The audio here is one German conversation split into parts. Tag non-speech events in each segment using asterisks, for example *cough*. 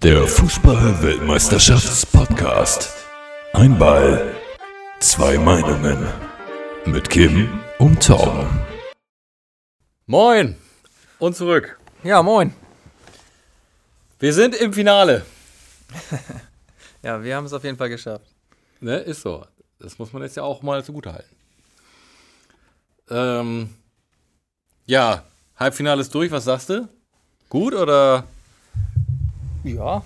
Der Fußball-Weltmeisterschafts-Podcast. Ein Ball, zwei Meinungen. Mit Kim und Tom. Moin und zurück. Ja, moin. Wir sind im Finale. *laughs* Ja, wir haben es auf jeden Fall geschafft. Ne, ist so. Das muss man jetzt ja auch mal zugute halten. Ähm, ja, Halbfinale ist durch. Was sagst du? Gut oder? Ja,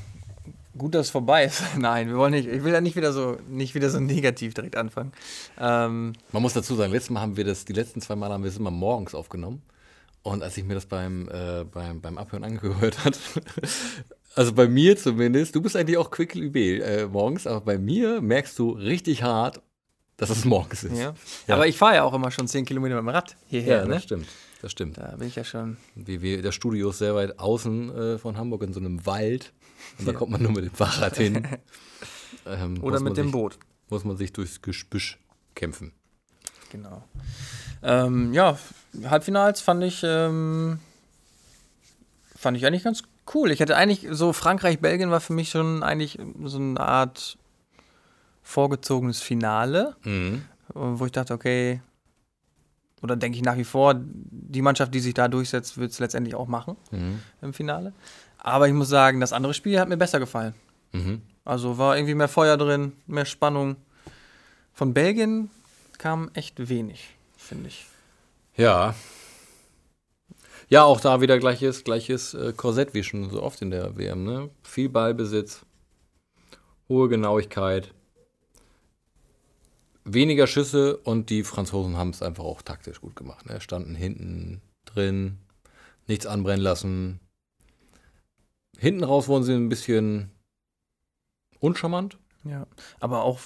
gut, dass es vorbei ist. *laughs* Nein, wir wollen nicht. Ich will ja nicht wieder so, nicht wieder so negativ direkt anfangen. Ähm, Man muss dazu sagen, letztes Mal haben wir das, die letzten zwei Mal haben wir es immer morgens aufgenommen. Und als ich mir das beim, äh, beim, beim Abhören angehört hat, *laughs* also bei mir zumindest, du bist eigentlich auch quick äh, morgens, aber bei mir merkst du richtig hart, dass es morgens ist. ja. Ja. Aber ich fahre ja auch immer schon 10 Kilometer mit dem Rad hierher. Ja, ne? das stimmt. Das stimmt. Da bin ich ja schon. Wie wir, das Studio ist sehr weit außen äh, von Hamburg in so einem Wald. Und da Ja. kommt man nur mit dem Fahrrad hin. *laughs* Ähm, Oder mit dem sich, Boot. Muss man sich durchs Gebüsch kämpfen. Genau. Ähm, ja, Halbfinals fand ich, ähm, fand ich eigentlich ganz cool. Ich hätte eigentlich so Frankreich-Belgien war für mich schon eigentlich so eine Art vorgezogenes Finale. Mhm. wo ich dachte, okay, oder denke ich nach wie vor, die Mannschaft, die sich da durchsetzt, wird es letztendlich auch machen Mhm. im Finale. Aber ich muss sagen, das andere Spiel hat mir besser gefallen. Mhm. Also war irgendwie mehr Feuer drin, mehr Spannung. Von Belgien kam echt wenig, finde ich. Ja. Ja, auch da wieder gleiches, gleiches äh, Korsett wie schon so oft in der WM. Ne? Viel Ballbesitz, hohe Genauigkeit, weniger Schüsse und die Franzosen haben es einfach auch taktisch gut gemacht. Ne? Standen hinten drin, nichts anbrennen lassen. Hinten raus wurden sie ein bisschen uncharmant. Ja. Aber auch,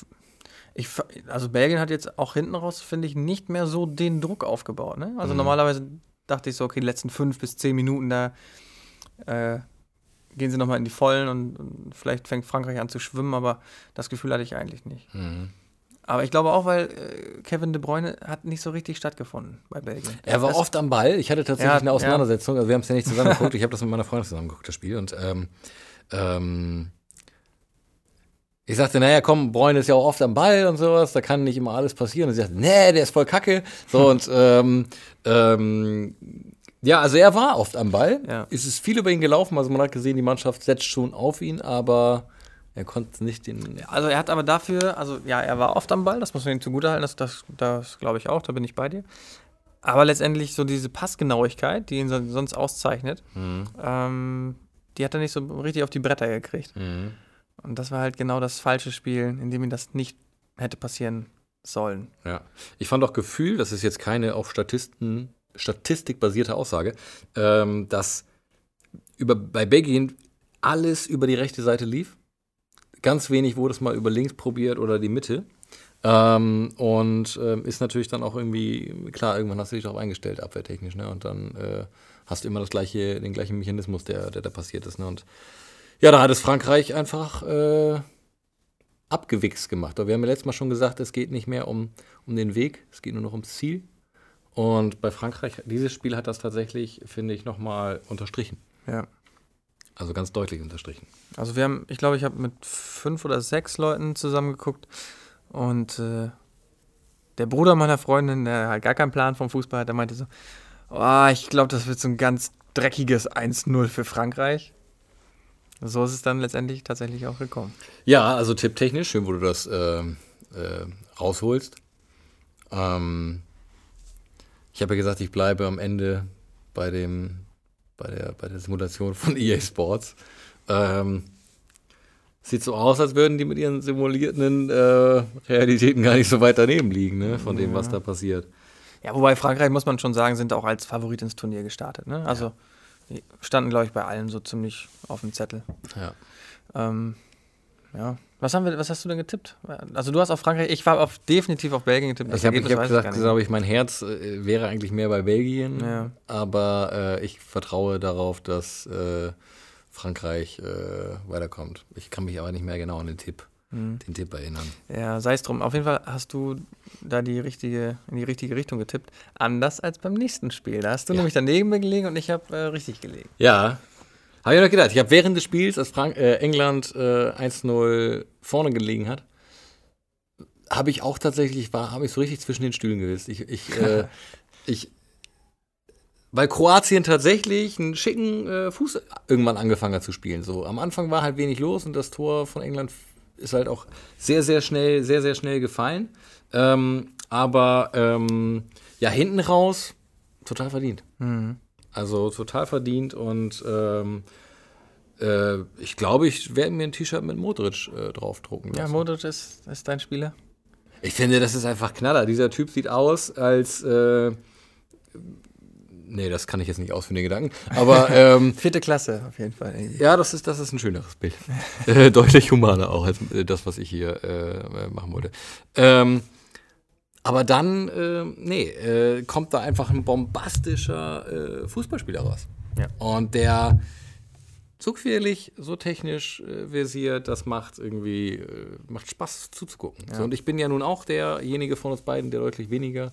ich, also Belgien hat jetzt auch hinten raus, finde ich, nicht mehr so den Druck aufgebaut. Ne? Also Mhm. normalerweise dachte ich so, okay, die letzten fünf bis zehn Minuten, da äh, gehen sie nochmal in die Vollen und, und vielleicht fängt Frankreich an zu schwimmen, aber das Gefühl hatte ich eigentlich nicht. Mhm. Aber ich glaube auch, weil äh, Kevin De Bruyne hat nicht so richtig stattgefunden bei Belgien. Er war Das- oft am Ball. Ich hatte tatsächlich Ja, eine Auseinandersetzung. Also wir haben es ja nicht zusammen geguckt. Ich habe das mit meiner Freundin zusammen geguckt, das Spiel. Und ähm, ähm, ich sagte, naja, komm, Bräune ist ja auch oft am Ball und sowas, da kann nicht immer alles passieren. Und sie sagte, nee, der ist voll kacke. So und *laughs* ähm, ähm, ja, also er war oft am Ball. Ja. Es ist viel über ihn gelaufen. Also man hat gesehen, die Mannschaft setzt schon auf ihn, aber er konnte nicht den. Also er hat aber dafür, also ja, er war oft am Ball, das muss man ihm zugutehalten, das, das, das glaube ich auch, da bin ich bei dir. Aber letztendlich so diese Passgenauigkeit, die ihn so- sonst auszeichnet, Mhm. ähm, die hat er nicht so richtig auf die Bretter gekriegt. Mhm. Und das war halt genau das falsche Spiel, in dem ihm das nicht hätte passieren sollen. Ja, ich fand auch Gefühl, das ist jetzt keine auf Statisten, Statistik basierte Aussage, ähm, dass über, bei Belgien alles über die rechte Seite lief. Ganz wenig wurde es mal über links probiert oder die Mitte. Ähm, und ähm, ist natürlich dann auch irgendwie, klar, irgendwann hast du dich darauf eingestellt, abwehrtechnisch, ne? Und dann äh, hast du immer das gleiche, den gleichen Mechanismus, der, der da passiert ist. Ne? Und ja, da hat es Frankreich einfach äh, abgewichst gemacht. Aber wir haben ja letztes Mal schon gesagt, es geht nicht mehr um, um den Weg, es geht nur noch ums Ziel. Und bei Frankreich, dieses Spiel hat das tatsächlich, finde ich, nochmal unterstrichen. Ja. Also ganz deutlich unterstrichen. Also wir haben, ich glaube, ich habe mit fünf oder sechs Leuten zusammengeguckt und äh, der Bruder meiner Freundin, der halt gar keinen Plan vom Fußball hat, der meinte so, oh, ich glaube, das wird so ein ganz dreckiges 1-0 für Frankreich. So ist es dann letztendlich tatsächlich auch gekommen. Ja, also tipptechnisch, schön, wo du das äh, äh, rausholst. Ähm, ich habe ja gesagt, ich bleibe am Ende bei dem, bei der, bei der Simulation von EA Sports. Ähm, sieht so aus, als würden die mit ihren simulierten äh, Realitäten gar nicht so weit daneben liegen, ne, von dem, was da passiert. Ja, wobei Frankreich, muss man schon sagen, sind auch als Favorit ins Turnier gestartet. Ne? Also die standen, glaube ich, bei allen so ziemlich auf dem Zettel. Ja. Ähm, ja. Was, haben wir, was hast du denn getippt? Also du hast auf Frankreich, ich war auf, definitiv auf Belgien getippt. Das Ich habe hab gesagt, glaube ich, mein Herz äh, wäre eigentlich mehr bei Belgien, Ja. aber äh, ich vertraue darauf, dass äh, Frankreich äh, weiterkommt. Ich kann mich aber nicht mehr genau an den Tipp, Mhm. den Tipp erinnern. Ja, sei es drum. Auf jeden Fall hast du da die richtige, in die richtige Richtung getippt. Anders als beim nächsten Spiel. Da hast du Ja. nämlich daneben gelegen und ich habe äh, richtig gelegen. Ja, Habe ich noch gedacht. Ich habe während des Spiels, als Frank äh, England äh, 1-0 vorne gelegen hat, habe ich auch tatsächlich, war, habe ich so richtig zwischen den Stühlen gewisst. Ich, ich, äh, *laughs* ich, weil Kroatien tatsächlich einen schicken äh, Fuß irgendwann angefangen hat zu spielen. So am Anfang war halt wenig los und das Tor von England ist halt auch sehr, sehr schnell, sehr, sehr schnell gefallen. Ähm, aber ähm, ja, hinten raus total verdient. Mhm. Also total verdient und ähm, äh, ich glaube, ich werde mir ein T-Shirt mit Modric äh, draufdrucken lassen. Ja, Modric ist, ist dein Spieler. Ich finde, das ist einfach Knaller. Dieser Typ sieht aus als. Äh, nee, das kann ich jetzt nicht ausführen, den Gedanken. Aber *laughs* ähm, Vierte Klasse auf jeden Fall. ja, das ist, das ist ein schöneres Bild. *laughs* äh, deutlich humaner auch als äh, das, was ich hier äh, machen wollte. Ähm, aber dann, äh, nee, äh, kommt da einfach ein bombastischer äh, Fußballspieler raus. Ja. Und der so quirlig, so technisch äh, versiert, das macht irgendwie, äh, macht Spaß zuzugucken. Ja. So, und ich bin ja nun auch derjenige von uns beiden, der deutlich weniger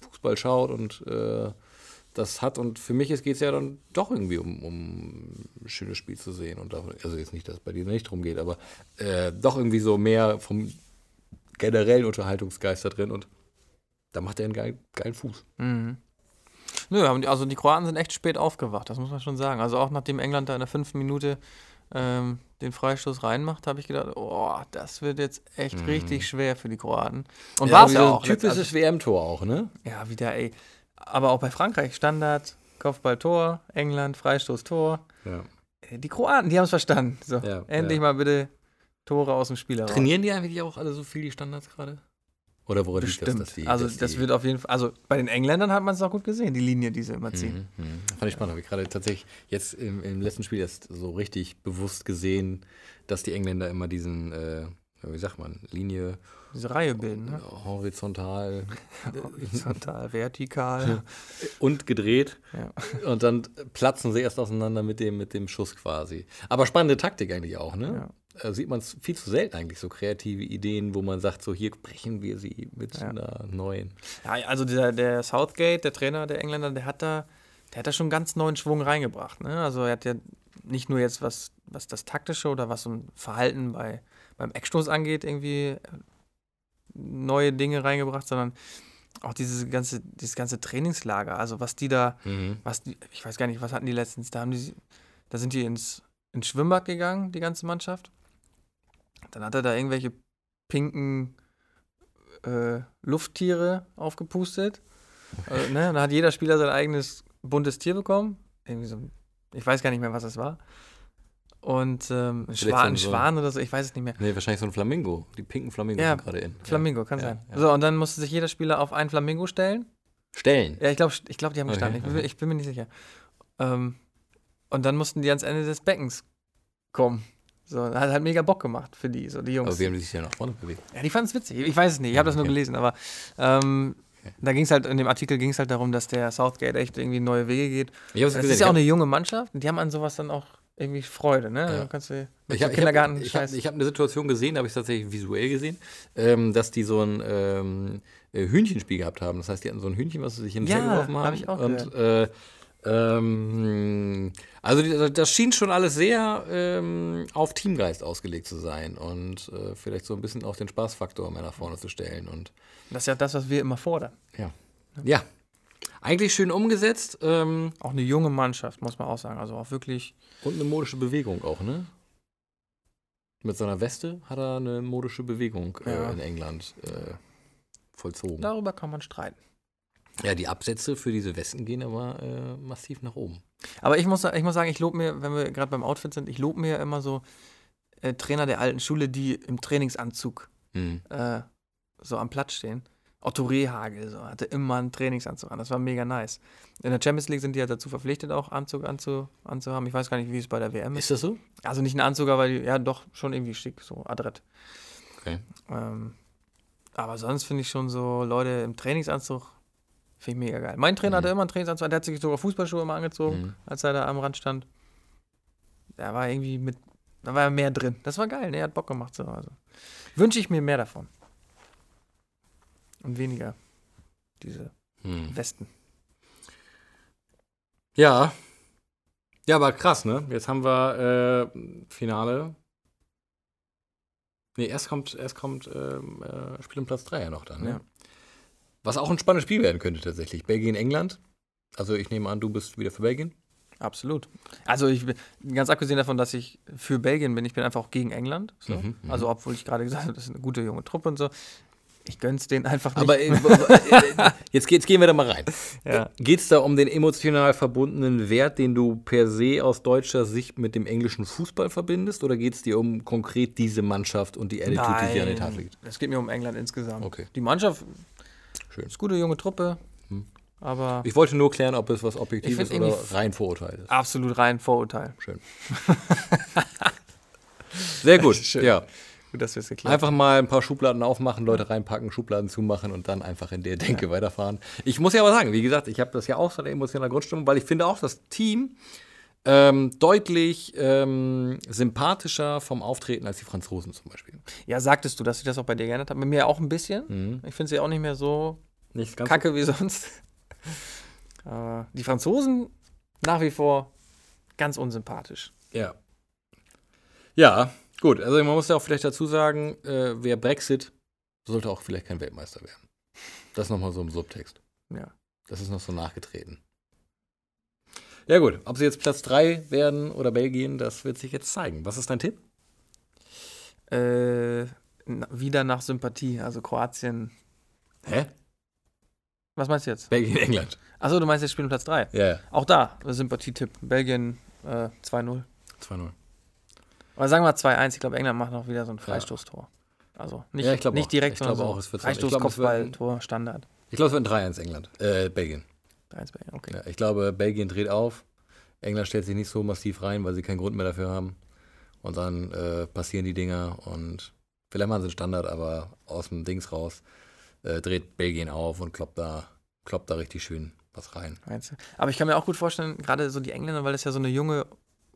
Fußball schaut und äh, das hat. Und für mich geht es ja dann doch irgendwie um, um ein schönes Spiel zu sehen. Und auch, also jetzt nicht, dass es bei dir nicht drum geht, aber doch irgendwie so mehr vom generellen Unterhaltungsgeist da drin und da macht er einen geilen, geilen Fuß. Mhm. Nö, also die Kroaten sind echt spät aufgewacht, das muss man schon sagen. Also auch nachdem England da in der fünften Minute ähm, den Freistoß reinmacht, habe ich gedacht, oh, das wird jetzt echt richtig schwer für die Kroaten. Und war es ja auch. Typisches letztendlich. WM-Tor auch, ne? Ja, wieder, ey. Aber auch bei Frankreich, Standard, Kopfball, Tor, England, Freistoß, Tor. Ja. Äh, Die Kroaten, die haben es verstanden. So, Ja, endlich ja. mal bitte Tore aus dem Spiel heraus. Trainieren die eigentlich auch alle so viel, die Standards gerade? Oder woran liegt Bestimmt. das, dass die, also das wird auf jeden Fall, also bei den Engländern hat man es auch gut gesehen, die Linie, die sie immer ziehen. Mhm, mhm. Fand ich spannend. Habe ich gerade tatsächlich jetzt im, im letzten Spiel erst so richtig bewusst gesehen, dass die Engländer immer diesen, äh, wie sagt man, Linie Diese Reihe bilden, ne? horizontal *laughs* Horizontal, vertikal. *laughs* und gedreht. Ja. Und dann platzen sie erst auseinander mit dem, mit dem Schuss quasi. Aber spannende Taktik eigentlich auch, ne? Äh, Sieht man es viel zu selten eigentlich, so kreative Ideen, wo man sagt, so hier brechen wir sie mit Ja. einer neuen. Ja, also dieser, der Southgate, der Trainer der Engländer, der hat da, der hat da schon einen ganz neuen Schwung reingebracht. Ne? Also er hat ja nicht nur jetzt was, was das Taktische oder was so ein Verhalten bei, beim Eckstoß angeht, irgendwie äh, neue Dinge reingebracht, sondern auch dieses ganze, dieses ganze Trainingslager. Also was die da, was die, ich weiß gar nicht, was hatten die letztens, da haben die, da sind die ins, ins Schwimmbad gegangen, die ganze Mannschaft. Dann hat er da irgendwelche pinken äh, Lufttiere aufgepustet. Also, *laughs* ne? Dann hat jeder Spieler sein eigenes buntes Tier bekommen. Irgendwie so, ich weiß gar nicht mehr, was es war. Und ähm, ein Schwan, ein Schwan oder so, ich weiß es nicht mehr. Nee, wahrscheinlich so ein Flamingo. Die pinken Flamingos Ja, sind gerade in. Flamingo, kann ja, sein. Ja. So, und dann musste sich jeder Spieler auf einen Flamingo stellen. Stellen. Ja, ich glaube, ich glaub, die haben Okay, gestanden. Ich, bin, ich bin mir nicht sicher. Ähm, und dann mussten die ans Ende des Beckens kommen. So, hat halt mega Bock gemacht für die, so die Jungs. Aber wie haben die sich ja nach vorne bewegt? Ja, die fanden es witzig. Ich weiß es nicht, ich habe das nur Okay. gelesen, aber ähm, Okay. da ging es halt, in dem Artikel ging es halt darum, dass der Southgate echt irgendwie neue Wege geht. Ich habe Das ist ja auch eine junge Mannschaft und die haben an sowas dann auch irgendwie Freude, ne? Ja. Dann kannst du Ich habe Kindergarten ich hab, Scheiß. ich hab eine Situation gesehen, da habe ich tatsächlich visuell gesehen, ähm, dass die so ein ähm, äh, Hühnchenspiel gehabt haben. Das heißt, die hatten so ein Hühnchen, was sie sich in den Ja, geworfen haben. hab ich auch Und äh, ähm, also das schien schon alles sehr ähm, auf Teamgeist ausgelegt zu sein und äh, vielleicht so ein bisschen auch den Spaßfaktor mehr nach vorne zu stellen. Und Das ist ja das, was wir immer fordern. ja, ja. Eigentlich schön umgesetzt ähm, Auch eine junge Mannschaft, muss man auch sagen. Also auch wirklich. und eine modische Bewegung auch, ne? Mit seiner Weste hat er eine modische Bewegung äh, Ja. in England äh, vollzogen. Darüber kann man streiten. Ja, die Absätze für diese Westen gehen aber äh, massiv nach oben. Aber ich muss, ich muss sagen, ich lobe mir, wenn wir gerade beim Outfit sind, ich lobe mir immer so äh, Trainer der alten Schule, die im Trainingsanzug Hm. äh, so am Platz stehen. Otto Rehagel so, hatte immer einen Trainingsanzug an. Das war mega nice. In der Champions League sind die ja dazu verpflichtet, auch Anzug anzu, anzuhaben. Ich weiß gar nicht, wie es bei der WM ist. Ist das so? Also nicht ein Anzug, aber ja, doch schon irgendwie schick, so adrett. Okay. Ähm, aber sonst finde ich schon so Leute im Trainingsanzug, finde ich mega geil. Mein Trainer Mhm. hatte immer einen Trainingsanzug, der hat sich sogar Fußballschuhe immer angezogen, Mhm. als er da am Rand stand. Da war irgendwie mit, da war mehr drin. Das war geil, ne? Er hat Bock gemacht. So. Also, wünsche ich mir mehr davon. Und weniger diese Hm. Westen. Ja. Ja, aber krass, ne? Jetzt haben wir äh, Finale. Nee, erst kommt, erst kommt ähm, äh, Spiel um Platz 3 ja noch dann. Ne? Ja. Was auch ein spannendes Spiel werden könnte tatsächlich. Belgien, England. Also ich nehme an, du bist wieder für Belgien. Absolut. Also ich bin ganz abgesehen davon, dass ich für Belgien bin, ich bin einfach auch gegen England. So. Mhm, mhm. Also obwohl ich gerade gesagt habe, das ist eine gute junge Truppe und so. Ich gönn's denen einfach nicht. Aber äh, *laughs* äh, jetzt, jetzt gehen wir da mal rein. Ja. Geht es da um den emotional verbundenen Wert, den du per se aus deutscher Sicht mit dem englischen Fußball verbindest? Oder geht es dir um konkret diese Mannschaft und die Attitude, die hier an den Tag liegt? Es geht mir um England insgesamt. Okay. Die Mannschaft Schön. ist gute junge Truppe, Hm. aber Ich wollte nur klären, ob es was Objektives find oder rein Vorurteil ist. absolut rein Vorurteil. Schön. Sehr gut. *laughs* Schön. Ja. Gut, dass wir es geklärt Einfach mal ein paar Schubladen aufmachen, Leute reinpacken, Schubladen zumachen und dann einfach in der Denke weiterfahren. Ich muss ja aber sagen, wie gesagt, ich habe das ja auch so eine emotionale Grundstimmung, weil ich finde auch, das Team ähm, deutlich ähm, sympathischer vom Auftreten als die Franzosen zum Beispiel. Ja, sagtest du, dass sich das auch bei dir geändert hat? Bei mir auch ein bisschen. Ich finde sie auch nicht mehr so Nicht kacke wie sonst. *laughs* Aber die Franzosen nach wie vor ganz unsympathisch. Ja. Ja, gut. Also man muss ja auch vielleicht dazu sagen, äh, wer Brexit, sollte auch vielleicht kein Weltmeister werden. Das nochmal so im Subtext. Ja. Das ist noch so nachgetreten. Ja gut, ob sie jetzt Platz 3 werden oder Belgien, das wird sich jetzt zeigen. Was ist dein Tipp? Äh, wieder nach Sympathie, also Kroatien. Hä? Was meinst du jetzt? Belgien, England. Achso, du meinst jetzt Spiel um Platz 3. Ja, ja. Auch da, Sympathietipp. Belgien äh, 2-0. 2-0. Aber sagen wir 2-1. Ich glaube, England macht noch wieder so ein Freistoßtor. Also nicht, Ja, nicht direkt, Ich sondern so auch, es wird Freistoß, ich glaub, ein- Kopfballtor, Standard. Ich glaube, es wird ein 3-1 England. Äh, Belgien. 3-1 Belgien, okay. Ja, ich glaube, Belgien dreht auf. England stellt sich nicht so massiv rein, weil sie keinen Grund mehr dafür haben. Und dann äh, passieren die Dinger und vielleicht machen sie einen Standard, aber aus dem Dings raus äh, dreht Belgien auf und kloppt da, kloppt da richtig schön was rein. Aber ich kann mir auch gut vorstellen, gerade so die Engländer, weil das ja so eine junge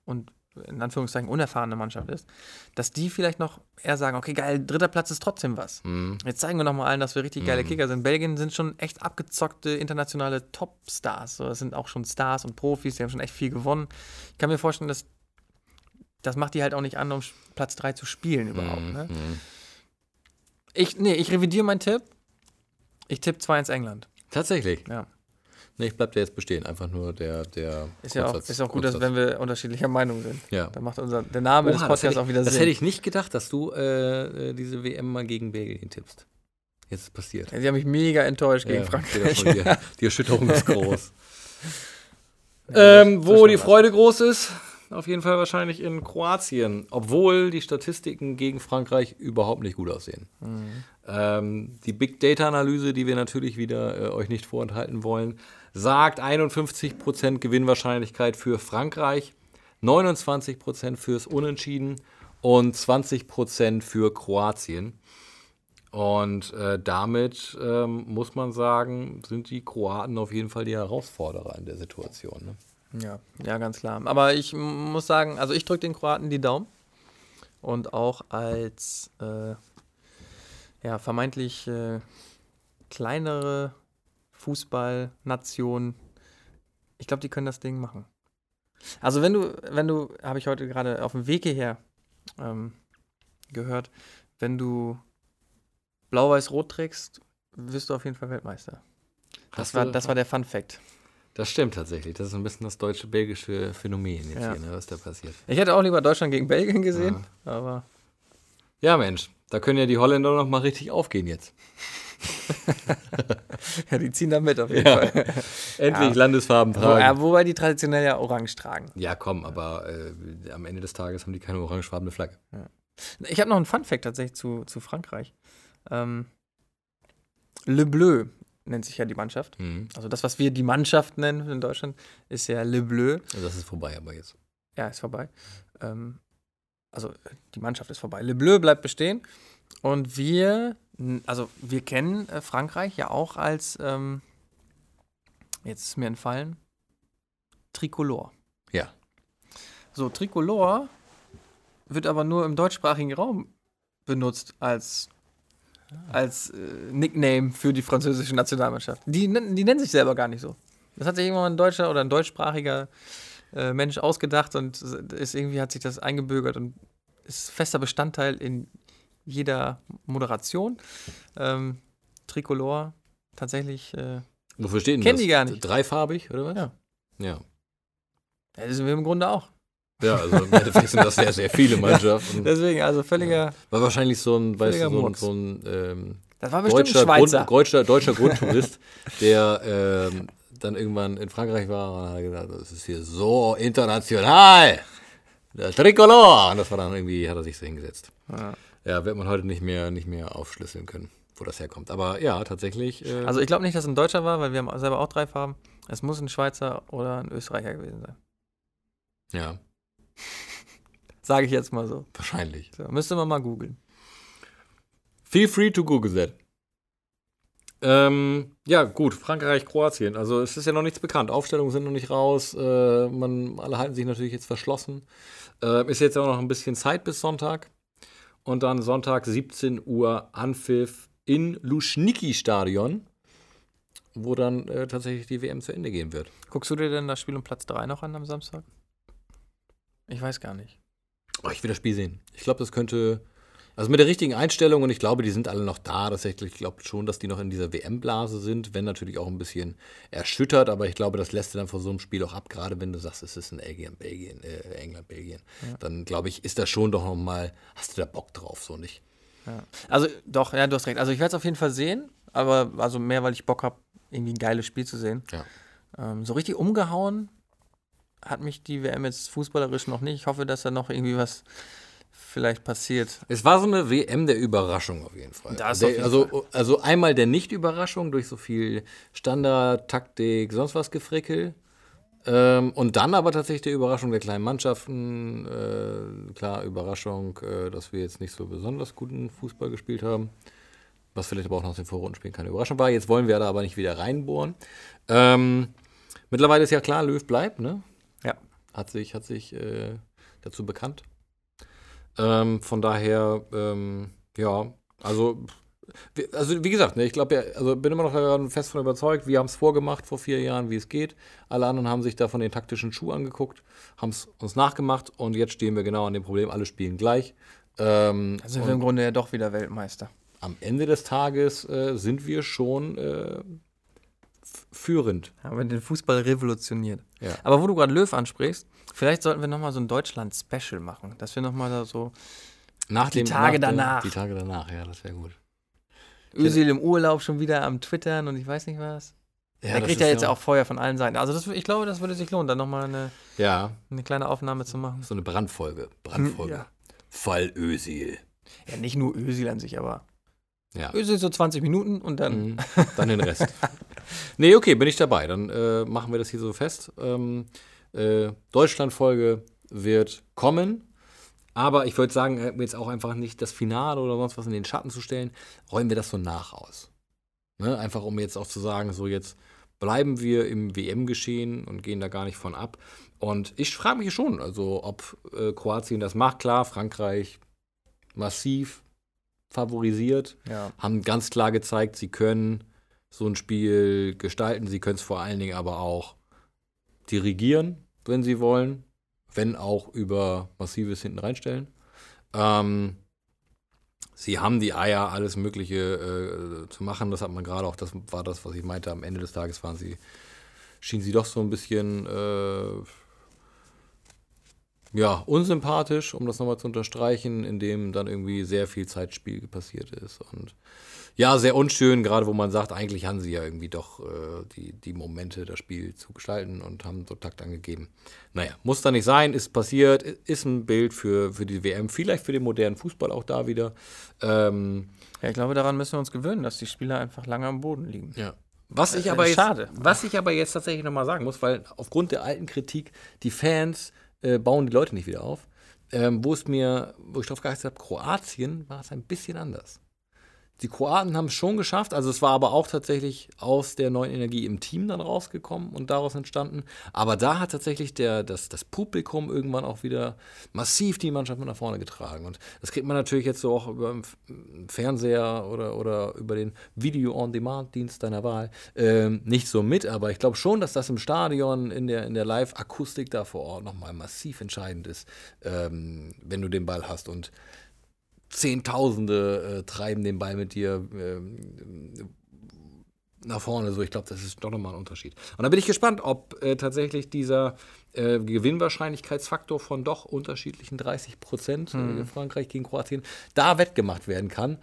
und in Anführungszeichen unerfahrene Mannschaft ist, dass die vielleicht noch eher sagen, okay, geil, dritter Platz ist trotzdem was. Mhm. Jetzt zeigen wir noch mal allen, dass wir richtig geile Mhm. Kicker sind. Belgien sind schon echt abgezockte internationale Topstars. So, das sind auch schon Stars und Profis, die haben schon echt viel gewonnen. Ich kann mir vorstellen, dass das macht die halt auch nicht an, um Platz 3 zu spielen überhaupt. Mhm. Ne? Mhm. Ich, nee, ich revidiere meinen Tipp. Ich tippe 2-1 England. Tatsächlich. Ja. Nee, ich bleib der jetzt bestehen. Einfach nur der, der Ist ja auch, ist auch gut, dass Grundsatz. wenn wir unterschiedlicher Meinung sind. Ja. Da macht unser, der Name des Oha, das Podcasts auch wieder das Sinn. hätte ich nicht gedacht, dass du äh, äh, diese WM mal gegen Belgien tippst. Jetzt ist es passiert. Ja, Sie haben mich mega enttäuscht gegen Ja, Frankreich. da. *laughs* Die Erschütterung ist groß. Ähm, wo die. Freude groß ist, auf jeden Fall wahrscheinlich in Kroatien, obwohl die Statistiken gegen Frankreich überhaupt nicht gut aussehen. Mhm. Ähm, die Big Data Analyse, die wir natürlich wieder äh, euch nicht vorenthalten wollen, sagt 51% Gewinnwahrscheinlichkeit für Frankreich, 29% fürs Unentschieden und 20% für Kroatien. Und äh, damit ähm, muss man sagen, sind die Kroaten auf jeden Fall die Herausforderer in der Situation. Ne? Ja, ja, ganz klar. Aber ich muss sagen, also ich drücke den Kroaten die Daumen. Und auch als äh, ja, vermeintlich äh, kleinere Fußballnation, ich glaube, die können das Ding machen. Also wenn du, wenn du, habe ich heute gerade auf dem Weg hierher ähm, gehört, wenn du blau-weiß-rot trägst, wirst du auf jeden Fall Weltmeister. Das, Hast war, das war der Fun Fact. Das stimmt tatsächlich. Das ist ein bisschen das deutsche-belgische Phänomen jetzt Ja. hier, ne, was da passiert. Ich hätte auch lieber Deutschland gegen Belgien gesehen, aber Ja, Mensch, da können ja die Holländer noch mal richtig aufgehen jetzt. *laughs* ja, die ziehen da mit auf jeden Ja. Fall. Endlich Ja. Landesfarben Wo, tragen. ja, wobei die traditionell ja orange tragen. Ja, komm, aber äh, am Ende des Tages haben die keine orangefarbene Flagge. Ich habe noch einen Fun-Fact tatsächlich zu, zu Frankreich. Ähm, Le Bleu nennt sich ja die Mannschaft. Mhm. Also das, was wir die Mannschaft nennen in Deutschland, ist ja Le Bleu. Also das ist vorbei aber jetzt. Ja, ist vorbei. Ähm, also die Mannschaft ist vorbei. Le Bleu bleibt bestehen. Und wir, also wir kennen äh, Frankreich ja auch als, ähm, jetzt ist mir entfallen, Tricolor. Ja. So, Tricolor wird aber nur im deutschsprachigen Raum benutzt als, als äh, Nickname für die französische Nationalmannschaft. Die, die nennen sich selber gar nicht so. Das hat sich irgendwann ein deutscher oder ein deutschsprachiger äh, Mensch ausgedacht und ist irgendwie hat sich das eingebürgert und ist fester Bestandteil in jeder Moderation. Ähm, Tricolor, tatsächlich. Äh, Wofür steht denn Kennen das? die gar nicht. Dreifarbig, oder was? Ja. Ja. ja, das sind wir im Grunde auch. Ja, also im Endeffekt sind das sehr, sehr viele *laughs* Mannschaften. Deswegen, also völliger. War wahrscheinlich so ein, weißt du, so ein, so ein ähm, Das war bestimmt deutscher, ein Schweizer. Grund, deutscher, deutscher *laughs* Grundtourist, der ähm, dann irgendwann in Frankreich war und hat gesagt, das ist hier so international. Der Tricolor. Und das war dann irgendwie, hat er sich so hingesetzt. Ja. Ja, wird man heute nicht mehr, nicht mehr aufschlüsseln können, wo das herkommt. Aber ja, tatsächlich. Äh, Also ich glaube nicht, dass es ein Deutscher war, weil wir haben selber auch drei Farben. Es muss ein Schweizer oder ein Österreicher gewesen sein. ja, *laughs* Sage ich jetzt mal so. wahrscheinlich. so. Müsste man mal googeln. Feel free to Google that. Ähm, ja, gut, Frankreich, Kroatien. Also es ist ja noch nichts bekannt. Aufstellungen sind noch nicht raus. Äh, man, alle halten sich natürlich jetzt verschlossen. Äh, ist jetzt auch noch ein bisschen Zeit bis Sonntag. Und dann Sonntag 17 Uhr Anpfiff in Luschniki-Stadion, wo dann äh, tatsächlich die WM zu Ende gehen wird. Guckst du dir denn das Spiel um Platz 3 noch an am Samstag? Ich weiß gar nicht. Oh, ich will das Spiel sehen. Ich glaube, das könnte. Also mit der richtigen Einstellung und ich glaube, die sind alle noch da. Tatsächlich, ich glaube schon, dass die noch in dieser WM-Blase sind, wenn natürlich auch ein bisschen erschüttert, aber ich glaube, das lässt du dann vor so einem Spiel auch ab, gerade wenn du sagst, es ist ein Belgien, Belgien, äh, England, Belgien. Dann glaube ich, ist das schon doch nochmal, hast du da Bock drauf, so nicht. Ja. Also doch, ja, du hast recht. Also ich werde es auf jeden Fall sehen, aber also mehr, weil ich Bock habe, irgendwie ein geiles Spiel zu sehen. Ja. Ähm, so richtig umgehauen hat mich die WM jetzt fußballerisch noch nicht. Ich hoffe, dass da noch irgendwie was vielleicht passiert. Es war so eine WM der Überraschung auf jeden Fall. Das der, auf jeden also, also einmal der Nicht-Überraschung durch so viel Standard, Taktik, sonst was Gefrickel. Ähm, und dann aber tatsächlich die Überraschung der kleinen Mannschaften. Äh, klar, Überraschung, äh, dass wir jetzt nicht so besonders guten Fußball gespielt haben. Was vielleicht aber auch nach den Vorrundenspielen keine Überraschung war. Jetzt wollen wir da aber nicht wieder reinbohren. Ähm, mittlerweile ist ja klar, Löw bleibt, ne? Ja. Hat sich, hat sich äh, dazu bekannt. Ähm, von daher, ähm, ja, also, wie- also wie gesagt, ne, ich glaube, ja, also bin immer noch fest von überzeugt. Wir haben es vorgemacht vor vier Jahren, wie es geht. Alle anderen haben sich da von den taktischen Schuh angeguckt, haben es uns nachgemacht und jetzt stehen wir genau an dem Problem, alle spielen gleich. Ähm, Also sind wir im Grunde ja doch wieder Weltmeister. am Ende des Tages äh, sind wir schon äh, führend. Haben wir den Fußball revolutioniert. Ja. Aber wo du gerade Löw ansprichst, vielleicht sollten wir nochmal so ein Deutschland-Special machen. Dass wir nochmal da so Nach Die dem, Tage nach dem- danach. Die Tage danach, ja, das wäre gut. Özil im Urlaub schon wieder am Twittern und ich weiß nicht was. Ja, Der das kriegt ja jetzt auch Feuer von allen Seiten. Also das, ich glaube, das würde sich lohnen, da nochmal eine, Ja, eine kleine Aufnahme zu machen. so eine Brandfolge. Brandfolge. Ja. Fall Ösil. Ja, nicht nur Özil an sich, aber Ja. Özil so 20 Minuten und dann. Mhm. *laughs* Dann den Rest. nee, okay, bin ich dabei. Dann äh, machen wir das hier so fest. Ähm, äh, Deutschland-Folge wird kommen. Aber ich würde sagen, äh, jetzt auch einfach nicht das Finale oder sonst was in den Schatten zu stellen, räumen wir das so nach aus. Ne? Einfach um jetzt auch zu sagen, so jetzt bleiben wir im WM-Geschehen und gehen da gar nicht von ab. Und ich frage mich schon, also ob äh, Kroatien das macht. Klar, Frankreich massiv favorisiert Ja. haben ganz klar gezeigt, sie können so ein Spiel gestalten. Sie können es vor allen Dingen aber auch dirigieren, wenn sie wollen, wenn auch über massives hinten reinstellen. Ähm, sie haben die Eier, alles Mögliche äh, zu machen. Das hat man gerade auch, das war das, was ich meinte. Am Ende des Tages waren sie, schienen sie doch so ein bisschen äh, ja, unsympathisch, um das nochmal zu unterstreichen, indem dann irgendwie sehr viel Zeitspiel passiert ist. Und ja, sehr unschön, gerade wo man sagt, eigentlich haben sie ja irgendwie doch äh, die, die Momente, das Spiel zu gestalten und haben so Takt angegeben. Naja, muss da nicht sein, ist passiert, ist ein Bild für, für die WM, vielleicht für den modernen Fußball auch da wieder. Ähm, ja, ich glaube, daran müssen wir uns gewöhnen, dass die Spieler einfach lange am Boden liegen. Ja. Was ich Äh, aber jetzt, schade. was ich aber jetzt tatsächlich nochmal sagen muss, weil aufgrund der alten Kritik, die Fans äh, bauen die Leute nicht wieder auf, ähm, wo es mir, wo ich drauf geachtet habe, Kroatien war es ein bisschen anders. Die Kroaten haben es schon geschafft. Also es war aber auch tatsächlich aus der neuen Energie im Team dann rausgekommen und daraus entstanden. Aber da hat tatsächlich der, das, das Publikum irgendwann auch wieder massiv die Mannschaft nach vorne getragen. Und das kriegt man natürlich jetzt so auch über den Fernseher oder, oder über den Video-on-Demand-Dienst deiner Wahl ähm, nicht so mit. Aber ich glaube schon, dass das im Stadion, in der, in der Live-Akustik da vor Ort nochmal massiv entscheidend ist, ähm, wenn du den Ball hast. Und Zehntausende äh, treiben den Ball mit dir äh, nach vorne. So, ich glaube, das ist doch nochmal ein Unterschied. Und da bin ich gespannt, ob äh, tatsächlich dieser äh, Gewinnwahrscheinlichkeitsfaktor von doch unterschiedlichen 30 Prozent mhm. Frankreich gegen Kroatien da wettgemacht werden kann.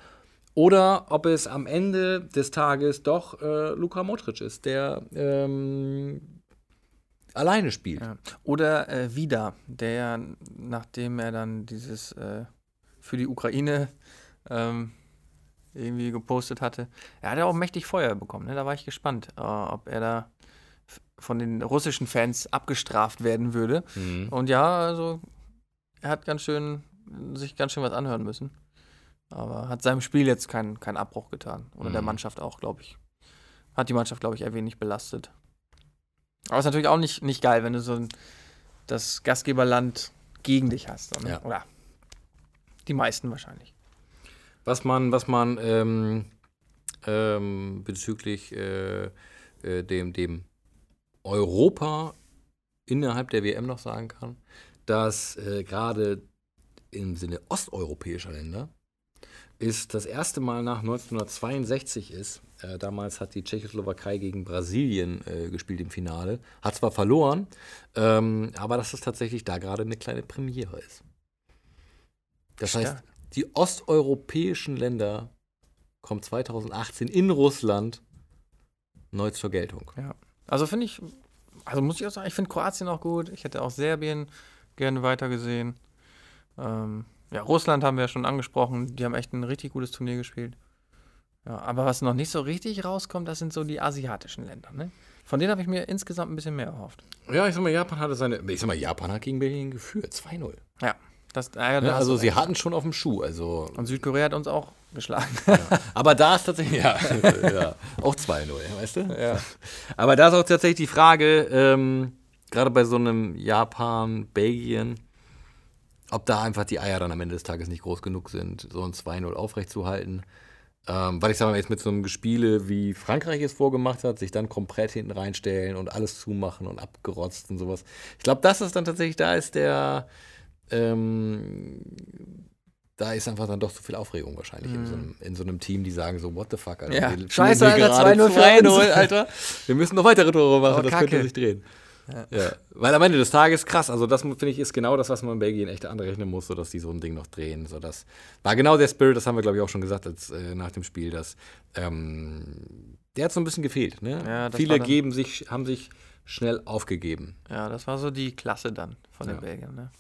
Oder ob es am Ende des Tages doch äh, Luka Modric ist, der ähm, alleine spielt. Ja. Oder äh, Vida, der, nachdem er dann dieses äh, für die Ukraine ähm, irgendwie gepostet hatte. Er hat ja auch mächtig Feuer bekommen. Ne? Da war ich gespannt, äh, ob er da von den russischen Fans abgestraft werden würde. Mhm. Und ja, also er hat ganz schön sich ganz schön was anhören müssen. Aber hat seinem Spiel jetzt keinen kein Abbruch getan. Oder mhm. der Mannschaft auch, glaube ich. Hat die Mannschaft, glaube ich, ein wenig belastet. Aber es ist natürlich auch nicht, nicht geil, wenn du so ein, das Gastgeberland gegen dich hast. Ne? Ja. Oder die meisten wahrscheinlich. Was man, was man ähm, ähm, bezüglich äh, äh, dem, dem Europa innerhalb der WM noch sagen kann, dass äh, gerade im Sinne osteuropäischer Länder ist das erste Mal nach 1962 ist. Äh, damals hat die Tschechoslowakei gegen Brasilien äh, gespielt im Finale. Hat zwar verloren, ähm, aber dass es tatsächlich da gerade eine kleine Premiere ist. Das heißt, ja. die osteuropäischen Länder kommen 2018 in Russland neu zur Geltung. Ja. Also finde ich, also muss ich auch sagen, ich finde Kroatien auch gut. Ich hätte auch Serbien gerne weitergesehen. Ähm, ja, Russland haben wir ja schon angesprochen. Die haben echt ein richtig gutes Turnier gespielt. Ja, aber was noch nicht so richtig rauskommt, das sind so die asiatischen Länder. Ne? Von denen habe ich mir insgesamt ein bisschen mehr erhofft. Ja, ich sag mal, Japan hatte seine. Ich sag mal, Japan hat gegen Belgien geführt. 2-0. Ja, das, äh, ja, also sie hatten schon auf dem Schuh. Also. Und Südkorea hat uns auch geschlagen. Ja. Aber da ist tatsächlich, ja, *laughs* ja auch 2-0, weißt du? Ja. Aber da ist auch tatsächlich die Frage, ähm, gerade bei so einem Japan, Belgien, ob da einfach die Eier dann am Ende des Tages nicht groß genug sind, so ein 2-0 aufrechtzuhalten. Ähm, weil ich sage mal, jetzt mit so einem Gespiele, wie Frankreich es vorgemacht hat, sich dann komplett hinten reinstellen und alles zumachen und abgerotzt und sowas. Ich glaube, das ist dann tatsächlich, da ist der, ähm, da ist einfach dann doch zu viel Aufregung wahrscheinlich mm. in, so einem, in, so einem, Team, die sagen so, what the fuck, Alter. Ja. Scheiße, Alter, 2-0 für. Alter. Wir müssen noch weitere Tore machen, oh, das könnte sich drehen. Ja. ja. Weil am Ende des Tages krass, also das finde ich ist genau das, was man in Belgien echt anrechnen muss, sodass die so ein Ding noch drehen. So das war genau der Spirit, das haben wir glaube ich auch schon gesagt als, äh, nach dem Spiel, dass ähm, der hat so ein bisschen gefehlt. Ne? Ja, Viele geben sich, haben sich schnell aufgegeben. Ja, das war so die Klasse dann von den ja. Belgiern. Ne?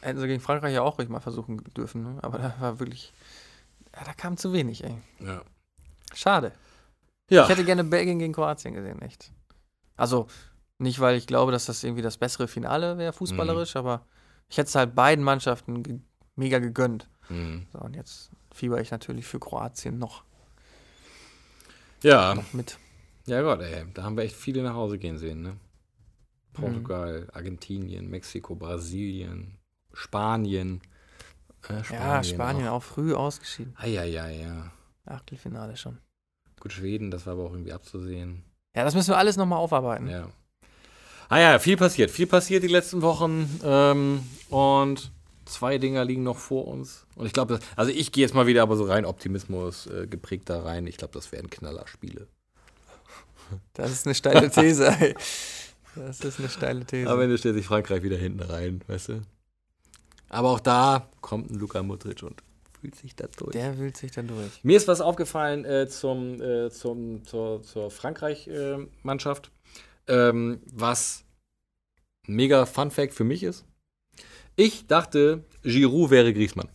Hätten sie gegen Frankreich ja auch ruhig mal versuchen dürfen, ne? aber da war wirklich, ja, da kam zu wenig, ey. Ja. Schade. Ja. Ich hätte gerne Belgien gegen Kroatien gesehen, echt. Also, nicht, weil ich glaube, dass das irgendwie das bessere Finale wäre, fußballerisch, mhm. aber ich hätte es halt beiden Mannschaften ge mega gegönnt. Mhm. So, und jetzt fieber ich natürlich für Kroatien noch. Ja. Noch mit. Ja Gott, ey, da haben wir echt viele nach Hause gehen sehen, ne? Portugal, mhm. Argentinien, Mexiko, Brasilien, Spanien. Äh, Spanien ja, Spanien auch. auch früh ausgeschieden. Ah, ja, ja, ja. Achtelfinale schon. Gut, Schweden, das war aber auch irgendwie abzusehen. Ja, das müssen wir alles nochmal aufarbeiten. Ja. Ah ja, viel passiert. Viel passiert die letzten Wochen. Ähm, und zwei Dinger liegen noch vor uns. Und ich glaube, also ich gehe jetzt mal wieder aber so rein Optimismus äh, geprägt da rein. Ich glaube, das werden Knallerspiele. Das ist eine steile These, ey. *laughs* Das ist eine steile These. Am Ende stellt sich Frankreich wieder hinten rein, weißt du? Aber auch da kommt ein Luka Modric und fühlt sich da durch. Der fühlt sich da durch. Mir ist was aufgefallen äh, zum, äh, zum, zur, zur Frankreich-Mannschaft, äh, ähm, was ein mega Fun-Fact für mich ist. Ich dachte, Giroud wäre Griezmann.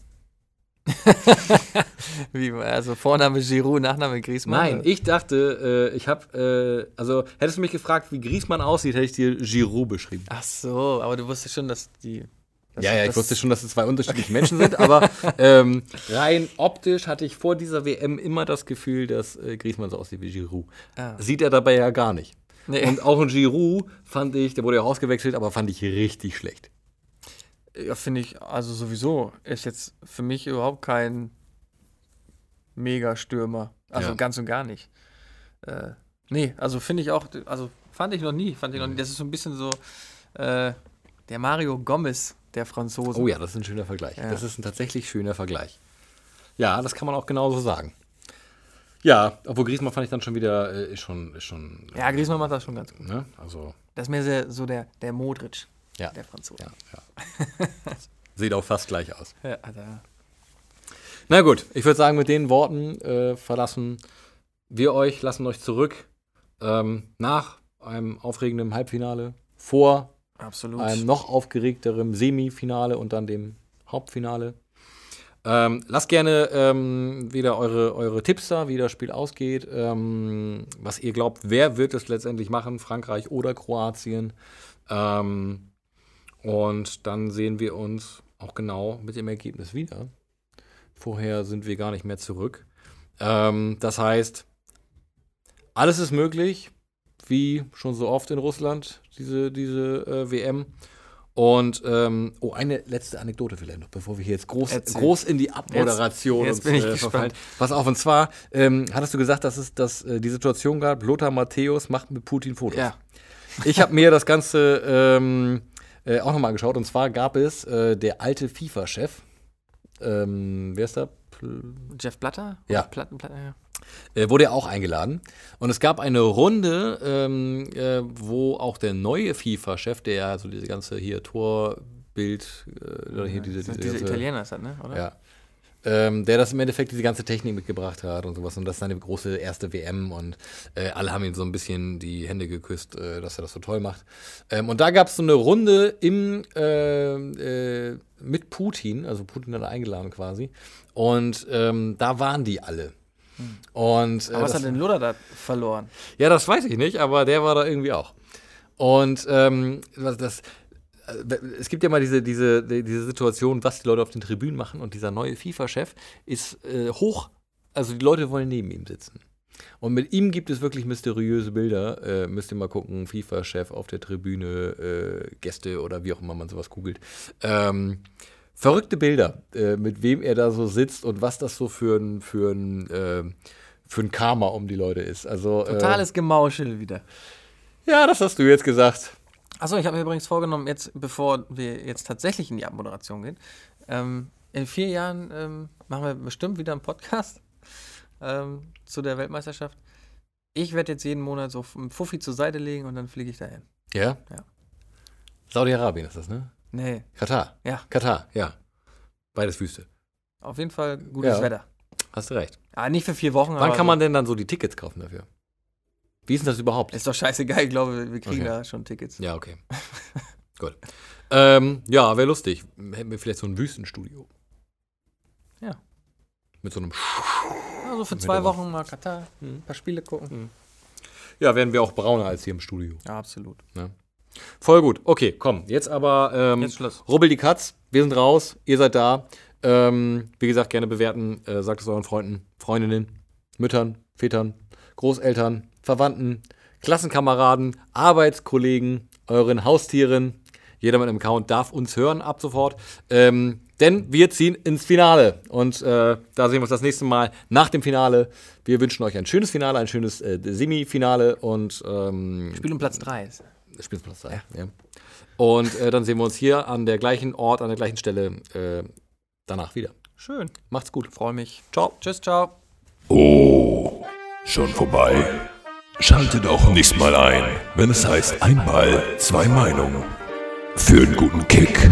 *laughs* Wie, also Vorname Giroud, Nachname Griezmann? Nein, ich dachte, äh, ich habe, äh, also hättest du mich gefragt, wie Griezmann aussieht, hätte ich dir Giroud beschrieben. Ach so, aber du wusstest schon, dass die Das- ja, ja, ich wusste schon, dass es zwei unterschiedliche Menschen sind, aber *laughs* ähm, rein optisch hatte ich vor dieser WM immer das Gefühl, dass äh, Griezmann so aussieht wie Giroud. Ah. Sieht er dabei ja gar nicht. Nee. Und auch ein Giroud fand ich, der wurde ja ausgewechselt, aber fand ich richtig schlecht. Ja, finde ich, also sowieso ist jetzt für mich überhaupt kein Mega-Stürmer. Also Ja. ganz und gar nicht. Äh, nee, also finde ich auch, also fand ich noch nie, fand ich noch nie. Das ist so ein bisschen so äh, der Mario Gomez der Franzosen. Oh ja, das ist ein schöner Vergleich. Ja. Das ist ein tatsächlich schöner Vergleich. Ja, das kann man auch genauso sagen. Ja, obwohl Griezmann fand ich dann schon wieder, äh, ist schon, ist schon, Ja, Griezmann macht das schon ganz gut. ne, also, Das ist mir so der, der Modric ja, der Franzosen. ja, ja. Sieht auch fast gleich aus. Ja, da- Na gut, ich würde sagen, mit den Worten äh, verlassen wir euch, lassen euch zurück ähm, nach einem aufregenden Halbfinale, vor absolut. einem noch aufgeregteren Semifinale und dann dem Hauptfinale. Ähm, lasst gerne ähm, wieder eure, eure Tipps da, wie das Spiel ausgeht, ähm, was ihr glaubt, wer wird es letztendlich machen, Frankreich oder Kroatien. Ähm, und dann sehen wir uns auch genau mit dem Ergebnis wieder. Vorher sind wir gar nicht mehr zurück. Ähm, das heißt, alles ist möglich, wie schon so oft in Russland, diese, diese äh, WM. Und, ähm, oh, eine letzte Anekdote vielleicht noch, bevor wir hier jetzt groß, Erzähl. groß in die Abmoderation Jetzt- jetzt uns, bin ich äh, gespannt. verfallen. Pass auf, und zwar ähm, hattest du gesagt, dass es dass, äh, die Situation gab, Lothar Matthäus macht mit Putin Fotos. ja. Ich habe mir das Ganze ähm, äh, auch nochmal geschaut. Und zwar gab es äh, der alte FIFA-Chef, ähm, wer ist da? Jeff Blatter? Ja. Platten, Platten, ja. äh, wurde er auch eingeladen. Und es gab eine Runde, ähm, äh, wo auch der neue FIFA-Chef, der ja so diese ganze hier Torbild, äh, hier diese, diese, diese Italiener ist das, ne? Oder? ja. Ähm, der das im Endeffekt diese ganze Technik mitgebracht hat und sowas. Und das ist seine große erste WM und äh, alle haben ihm so ein bisschen die Hände geküsst, äh, dass er das so toll macht. Ähm, und da gab es so eine Runde im, äh, äh, mit Putin, also Putin hat eingeladen quasi. Und ähm, da waren die alle. Und, äh, Aber was das- hat denn Lothar da verloren? ja, das weiß ich nicht, aber der war da irgendwie auch. Und ähm, was das, es gibt ja mal diese, diese, die- diese Situation, was die Leute auf den Tribünen machen und dieser neue FIFA-Chef ist äh, hoch, also die Leute wollen neben ihm sitzen. Und mit ihm gibt es wirklich mysteriöse Bilder. Äh, müsst ihr mal gucken, FIFA-Chef auf der Tribüne, äh, Gäste oder wie auch immer man sowas googelt. Ähm, verrückte Bilder, äh, mit wem er da so sitzt und was das so für ein, für ein, äh, für ein Karma um die Leute ist. Also, äh, Totales Gemauschel wieder. ja, das hast du jetzt gesagt. Achso, ich habe mir übrigens vorgenommen, jetzt, bevor wir jetzt tatsächlich in die Abmoderation gehen, ähm, in vier Jahren ähm, machen wir bestimmt wieder einen Podcast ähm, zu der Weltmeisterschaft. Ich werde jetzt jeden Monat so einen Fuffi zur Seite legen und dann fliege ich dahin. Ja? Ja. Saudi-Arabien ist das, ne? Nee, Katar. Ja. Katar, ja. Beides Wüste. auf jeden Fall gutes Ja. Wetter. Hast du recht. Ah, nicht für vier Wochen. Wann kann man denn dann so die Tickets kaufen dafür? Wie ist denn das überhaupt? Ist doch scheißegal, ich glaube, wir kriegen Okay. da schon Tickets. ja, okay. Gut. Ähm, ja, wäre lustig. Hätten wir vielleicht so ein Wüstenstudio. Ja. Mit so einem. Also für zwei. Wochen mal Katar, ein paar Spiele gucken. Ja, werden wir auch brauner als hier im Studio. Ja, absolut. Voll gut. Okay, komm. Jetzt aber. Ähm, Jetzt Schluss. Rubbel die Katz, wir sind raus, ihr seid da. Ähm, wie gesagt, gerne bewerten, äh, sagt es euren Freunden, Freundinnen, Müttern, Vätern, Großeltern, Verwandten, Klassenkameraden, Arbeitskollegen, euren Haustieren. Jeder mit einem Account darf uns hören ab sofort. Ähm, denn wir ziehen ins Finale. Und äh, da sehen wir uns das nächste Mal nach dem Finale. Wir wünschen euch ein schönes Finale, ein schönes äh, Semifinale und ähm, Spiel um Platz drei. ist- Spielplatz sein. Ja. Und äh, dann sehen wir uns hier an der gleichen Ort, an der gleichen Stelle äh, danach wieder. Schön. Macht's gut. Freue mich. Ciao. Tschüss, ciao. Oh, schon vorbei. Schaltet auch nächstes Mal ein, wenn es heißt Einmal, zwei Meinungen. Für einen guten Kick.